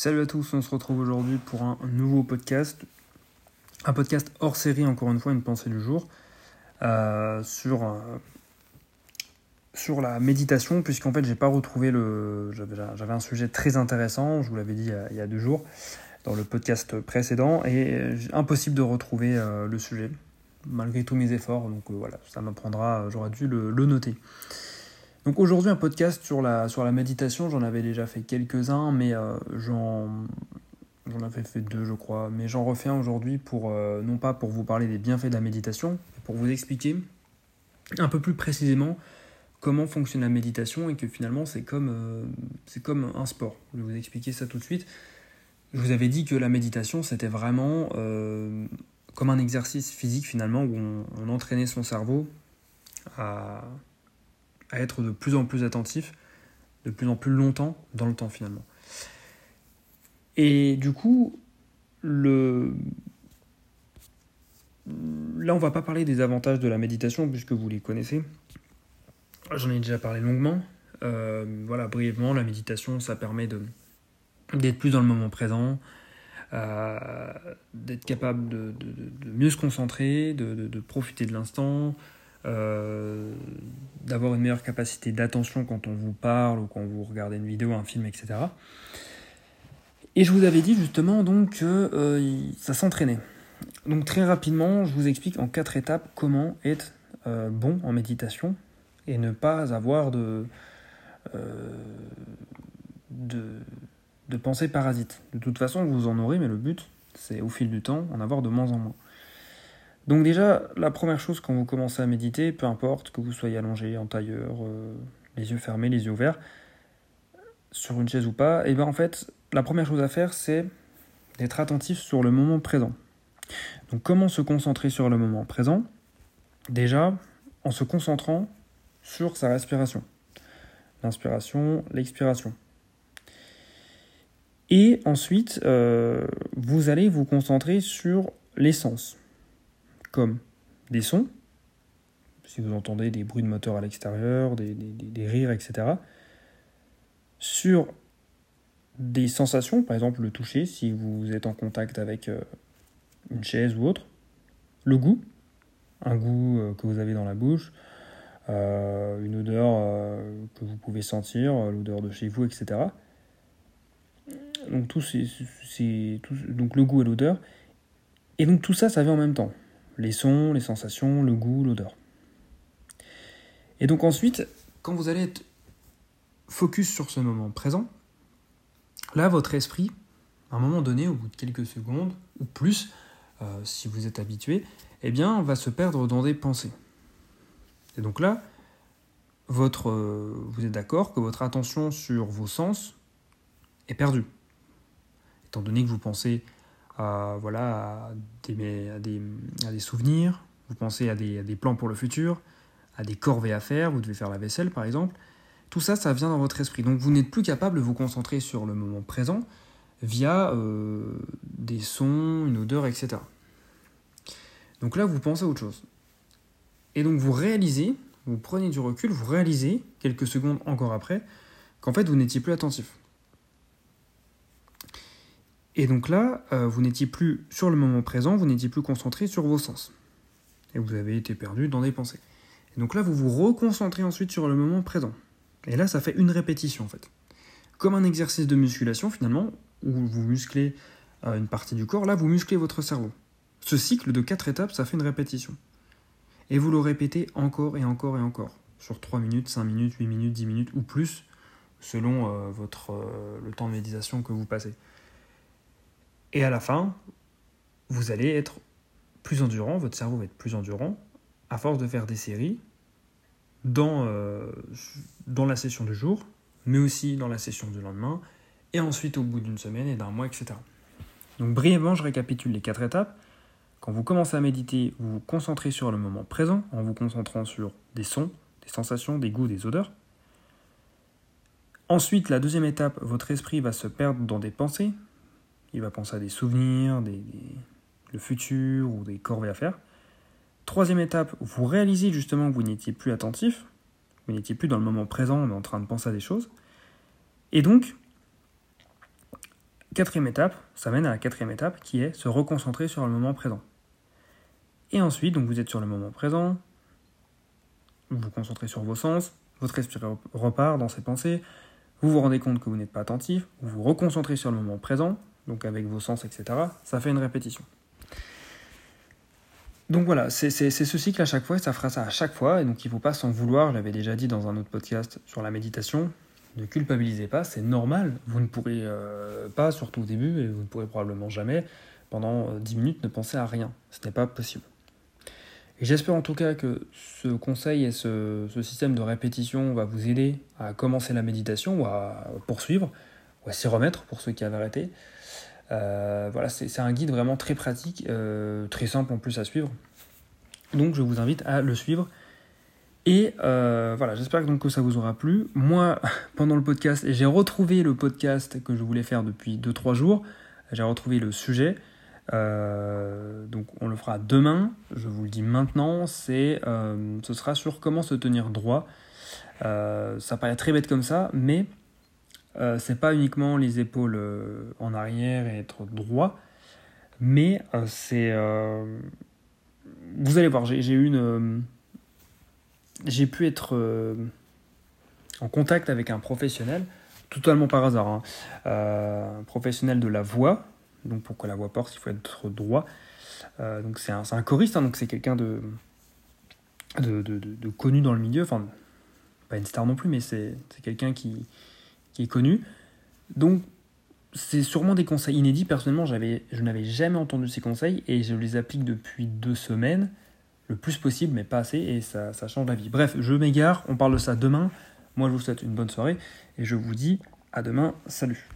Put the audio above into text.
Salut à tous, on se retrouve aujourd'hui pour un nouveau podcast. Un podcast hors série, encore une fois, une pensée du jour, euh, sur, euh, sur la méditation, puisqu'en fait, j'ai pas retrouvé le. J'avais un sujet très intéressant, je vous l'avais dit il y, a, deux jours, dans le podcast précédent, et impossible de retrouver euh, le sujet, malgré tous mes efforts. Donc voilà, ça m'apprendra, j'aurais dû le noter. Donc aujourd'hui un podcast sur la, sur la méditation, j'en avais déjà fait quelques-uns, mais euh, j'en, j'en avais fait deux je crois, mais j'en refais un aujourd'hui pour, euh, non pas pour vous parler des bienfaits de la méditation, mais pour vous expliquer un peu plus précisément comment fonctionne la méditation et que finalement c'est comme, euh, c'est comme un sport. Je vais vous expliquer ça tout de suite. Je vous avais dit que la méditation c'était vraiment comme un exercice physique finalement où on entraînait son cerveau à à être de plus en plus attentif, de plus en plus longtemps dans le temps finalement. Et du coup, le... là on va pas parler des avantages de la méditation puisque vous les connaissez. J'en ai déjà parlé longuement. Euh, voilà, brièvement, la méditation, ça permet d'être plus dans le moment présent, euh, d'être capable de, mieux se concentrer, de, profiter de l'instant, euh, d'avoir une meilleure capacité d'attention quand on vous parle ou quand vous regardez une vidéo, un film, etc. Et je vous avais dit justement donc que euh, ça s'entraînait. Donc très rapidement, je vous explique en quatre étapes comment être euh, bon en méditation et ne pas avoir de, de, de pensée parasite. De toute façon, vous en aurez, mais le but, c'est au fil du temps en avoir de moins en moins. Donc déjà, la première chose quand vous commencez à méditer, peu importe que vous soyez allongé, en tailleur, euh, les yeux fermés, les yeux ouverts, sur une chaise ou pas, et eh bien en fait, la première chose à faire, c'est d'être attentif sur le moment présent. Donc comment se concentrer sur le moment présent? Déjà, en se concentrant sur sa respiration. L'inspiration, l'expiration. Et ensuite, euh, vous allez vous concentrer sur l'essence comme des sons, si vous entendez des bruits de moteur à l'extérieur, des, rires, etc. Sur des sensations, par exemple le toucher, si vous êtes en contact avec euh, une chaise ou autre. Le goût, un goût euh, que vous avez dans la bouche, euh, une odeur que vous pouvez sentir, l'odeur de chez vous, etc. Donc, tout donc le goût et l'odeur. Et donc tout ça, ça vient en même temps les sons, les sensations, le goût, l'odeur. Et donc ensuite, quand vous allez être focus sur ce moment présent, là, votre esprit, à un moment donné, au bout de quelques secondes, ou plus, euh, si vous êtes habitué, eh bien, va se perdre dans des pensées. Et donc là, votre, euh, vous êtes d'accord que votre attention sur vos sens est perdue. Étant donné que vous pensez à, voilà, des, à des, souvenirs, vous pensez à des, plans pour le futur, à des corvées à faire, vous devez faire la vaisselle par exemple. Tout ça, ça vient dans votre esprit. Donc vous n'êtes plus capable de vous concentrer sur le moment présent via euh, des sons, une odeur, etc. Donc là, vous pensez à autre chose. Et donc vous réalisez, vous prenez du recul, vous réalisez, quelques secondes encore après, qu'en fait vous n'étiez plus attentif. Et donc là, euh, vous n'étiez plus sur le moment présent, vous n'étiez plus concentré sur vos sens. Et vous avez été perdu dans des pensées. Et donc là, vous vous reconcentrez ensuite sur le moment présent. Et là, ça fait une répétition en fait. Comme un exercice de musculation finalement, où vous musclez euh, une partie du corps, là, vous musclez votre cerveau. Ce cycle de quatre étapes, ça fait une répétition. Et vous le répétez encore et encore et encore, sur 3 minutes, 5 minutes, 8 minutes, 10 minutes ou plus, selon euh, votre, le temps de méditation que vous passez. Et à la fin, vous allez être plus endurant, votre cerveau va être plus endurant, à force de faire des séries dans, euh, dans la session du jour, mais aussi dans la session du lendemain, et ensuite au bout d'une semaine et d'un mois, etc. Donc brièvement, je récapitule les quatre étapes. Quand vous commencez à méditer, vous vous concentrez sur le moment présent, en vous concentrant sur des sons, des sensations, des goûts, des odeurs. Ensuite, la deuxième étape, votre esprit va se perdre dans des pensées, il va penser à des souvenirs, le futur ou des corvées à faire. Troisième étape, vous réalisez justement que vous n'étiez plus attentif, vous n'étiez plus dans le moment présent, mais en train de penser à des choses. Et donc, quatrième étape, ça mène à la quatrième étape qui est se reconcentrer sur le moment présent. Et ensuite, donc vous êtes sur le moment présent, vous vous concentrez sur vos sens, votre esprit repart dans ses pensées, vous vous rendez compte que vous n'êtes pas attentif, vous vous reconcentrez sur le moment présent, donc avec vos sens, etc. Ça fait une répétition. Donc voilà, c'est ce cycle à chaque fois, et ça fera ça à chaque fois, et donc il ne faut pas s'en vouloir, je l'avais déjà dit dans un autre podcast sur la méditation, ne culpabilisez pas, c'est normal, vous ne pourrez euh, pas, surtout au début, et vous ne pourrez probablement jamais, pendant 10 euh, minutes, ne penser à rien, ce n'est pas possible. Et j'espère en tout cas que ce conseil et ce, système de répétition va vous aider à commencer la méditation ou à poursuivre, à s'y remettre pour ceux qui avaient arrêté. Euh, voilà, c'est un guide vraiment très pratique, euh, très simple en plus à suivre. Donc je vous invite à le suivre. Et euh, voilà, j'espère donc que ça vous aura plu. Moi, pendant le podcast, j'ai retrouvé le podcast que je voulais faire depuis 2-3 jours. J'ai retrouvé le sujet. donc on le fera demain, je vous le dis maintenant, ce sera sur comment se tenir droit. ça paraît très bête comme ça, mais euh, c'est pas uniquement les épaules euh, en arrière et être droit, mais euh, c'est. vous allez voir, j'ai eu une. j'ai pu être en contact avec un professionnel, totalement par hasard, hein, un professionnel de la voix. Donc pour que la voix porte, il faut être droit. donc c'est un, choriste, hein, donc c'est quelqu'un de de, de, de, connu dans le milieu, enfin pas une star non plus, mais c'est quelqu'un qui, est connu. Donc, c'est sûrement des conseils inédits. Personnellement, je n'avais jamais entendu ces conseils et je les applique depuis deux semaines, le plus possible, mais pas assez, et ça, ça change la vie. Bref, je m'égare, on parle de ça demain. Moi, je vous souhaite une bonne soirée et je vous dis à demain. Salut